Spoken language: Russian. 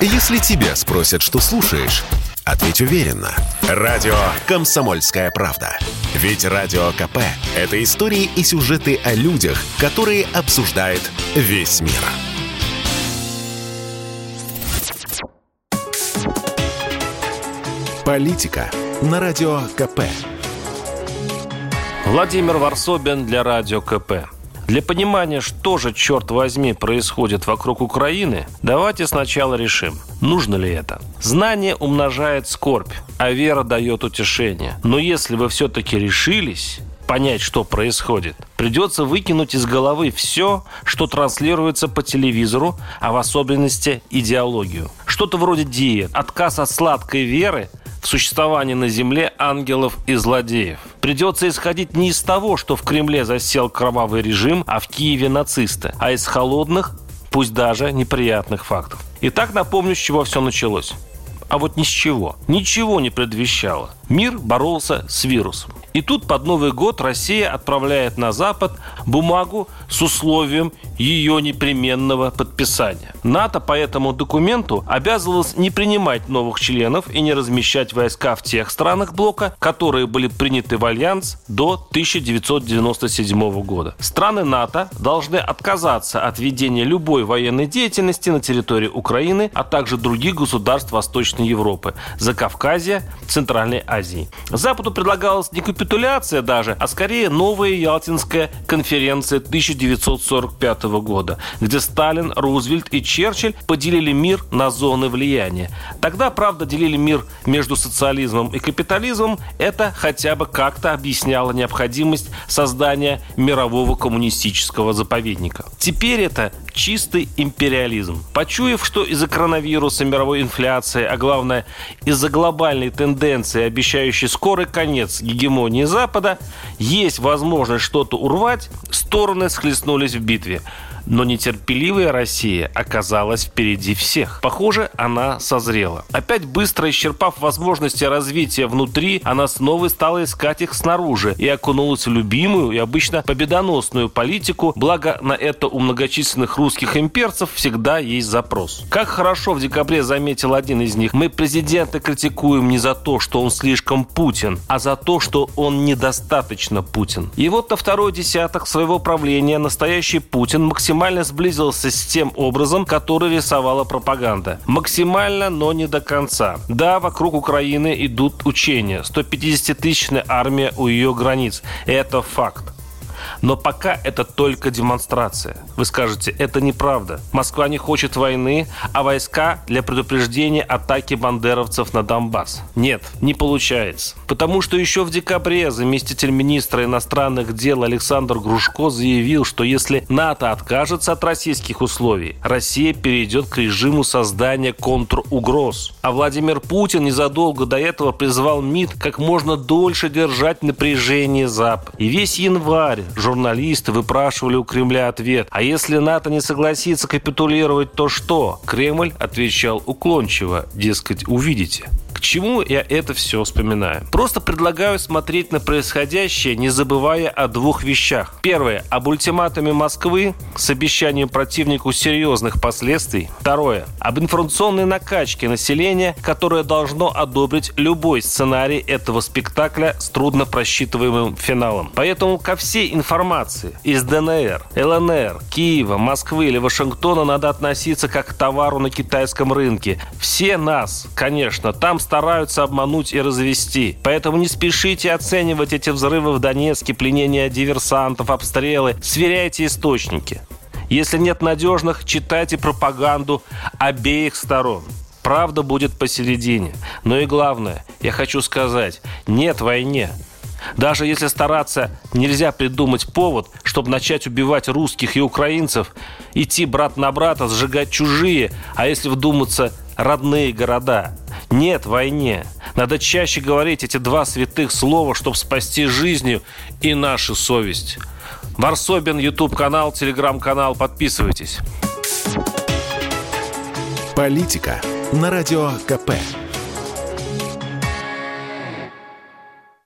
Если тебя спросят, что слушаешь, ответь уверенно. Радио «Комсомольская правда». Ведь Радио КП – это истории и сюжеты о людях, которые обсуждает весь мир. Политика на Радио КП. Владимир Варсобин для Радио КП. Для понимания, что же, черт возьми, происходит вокруг Украины, давайте сначала решим, нужно ли это. Знание умножает скорбь, а вера дает утешение. Но если вы все-таки решились, понять, что происходит, придется выкинуть из головы все, что транслируется по телевизору, а в особенности идеологию. Что-то вроде диет, отказ от сладкой веры – в существовании на Земле ангелов и злодеев. Придется исходить не из того, что в Кремле засел кровавый режим, а в Киеве нацисты, а из холодных, пусть даже неприятных фактов. Итак, напомню, с чего все началось. А вот ни с чего. Ничего не предвещало. Мир боролся с вирусом. И тут под Новый год Россия отправляет на Запад бумагу с условием ее непременного подписания. НАТО по этому документу обязывалось не принимать новых членов и не размещать войска в тех странах блока, которые были приняты в Альянс до 1997 года. Страны НАТО должны отказаться от ведения любой военной деятельности на территории Украины, а также других государств Восточной Европы, Закавказья, Центральной Азии. Западу предлагалось не капитуляция даже, а скорее новая Ялтинская конференция 1945 года, где Сталин, Рузвельт и Черчилль поделили мир на зоны влияния. Тогда, правда, делили мир между социализмом и капитализмом. Это хотя бы как-то объясняло необходимость создания мирового коммунистического заповедника. Теперь это чистый империализм. Почуяв, что из-за коронавируса, мировой инфляции, а главное из-за глобальной тенденции, обещающей скорый конец гегемонии Запада, есть возможность что-то урвать, стороны схлестнулись в битве. Но нетерпеливая Россия оказалась впереди всех. Похоже, она созрела. Опять быстро исчерпав возможности развития внутри, она снова стала искать их снаружи и окунулась в любимую и обычно победоносную политику, благо на это у многочисленных русских имперцев всегда есть запрос. Как хорошо в декабре заметил один из них, мы президента критикуем не за то, что он слишком Путин, а за то, что он недостаточно Путин. И вот на второй десяток своего правления настоящий Путин максимально максимально сблизился с тем образом, который рисовала пропаганда. Максимально, но не до конца. Да, вокруг Украины идут учения. 150-тысячная армия у ее границ. Это факт. Но пока это только демонстрация. Вы скажете, это неправда. Москва не хочет войны, а войска для предупреждения атаки бандеровцев на Донбасс. Нет, не получается. Потому что еще в декабре заместитель министра иностранных дел Александр Грушко заявил, что если НАТО откажется от российских условий, Россия перейдет к режиму создания контругроз. А Владимир Путин незадолго до этого призвал МИД как можно дольше держать напряжение Запад. И весь январь журналисты выпрашивали у Кремля ответ. А если НАТО не согласится капитулировать, то что? Кремль отвечал уклончиво, дескать, увидите. К чему я это все вспоминаю? Просто предлагаю смотреть на происходящее, не забывая о двух вещах. Первое. Об ультиматуме Москвы с обещанием противнику серьезных последствий. Второе. Об информационной накачке населения, которое должно одобрить любой сценарий этого спектакля с трудно просчитываемым финалом. Поэтому ко всей информации из ДНР, ЛНР, Киева, Москвы или Вашингтона надо относиться как к товару на китайском рынке. Все нас, конечно, там стараются обмануть и развести. Поэтому не спешите оценивать эти взрывы в Донецке, пленение диверсантов, обстрелы. Сверяйте источники. Если нет надежных, читайте пропаганду обеих сторон. Правда будет посередине. Но и главное, я хочу сказать, нет войне. Даже если стараться, нельзя придумать повод, чтобы начать убивать русских и украинцев, идти брат на брата, сжигать чужие, а если вдуматься, родные города. Нет войне. Надо чаще говорить эти два святых слова, чтобы спасти жизнью и нашу совесть. Варсобин, YouTube-канал, Телеграм-канал. Подписывайтесь. Политика на Радио КП.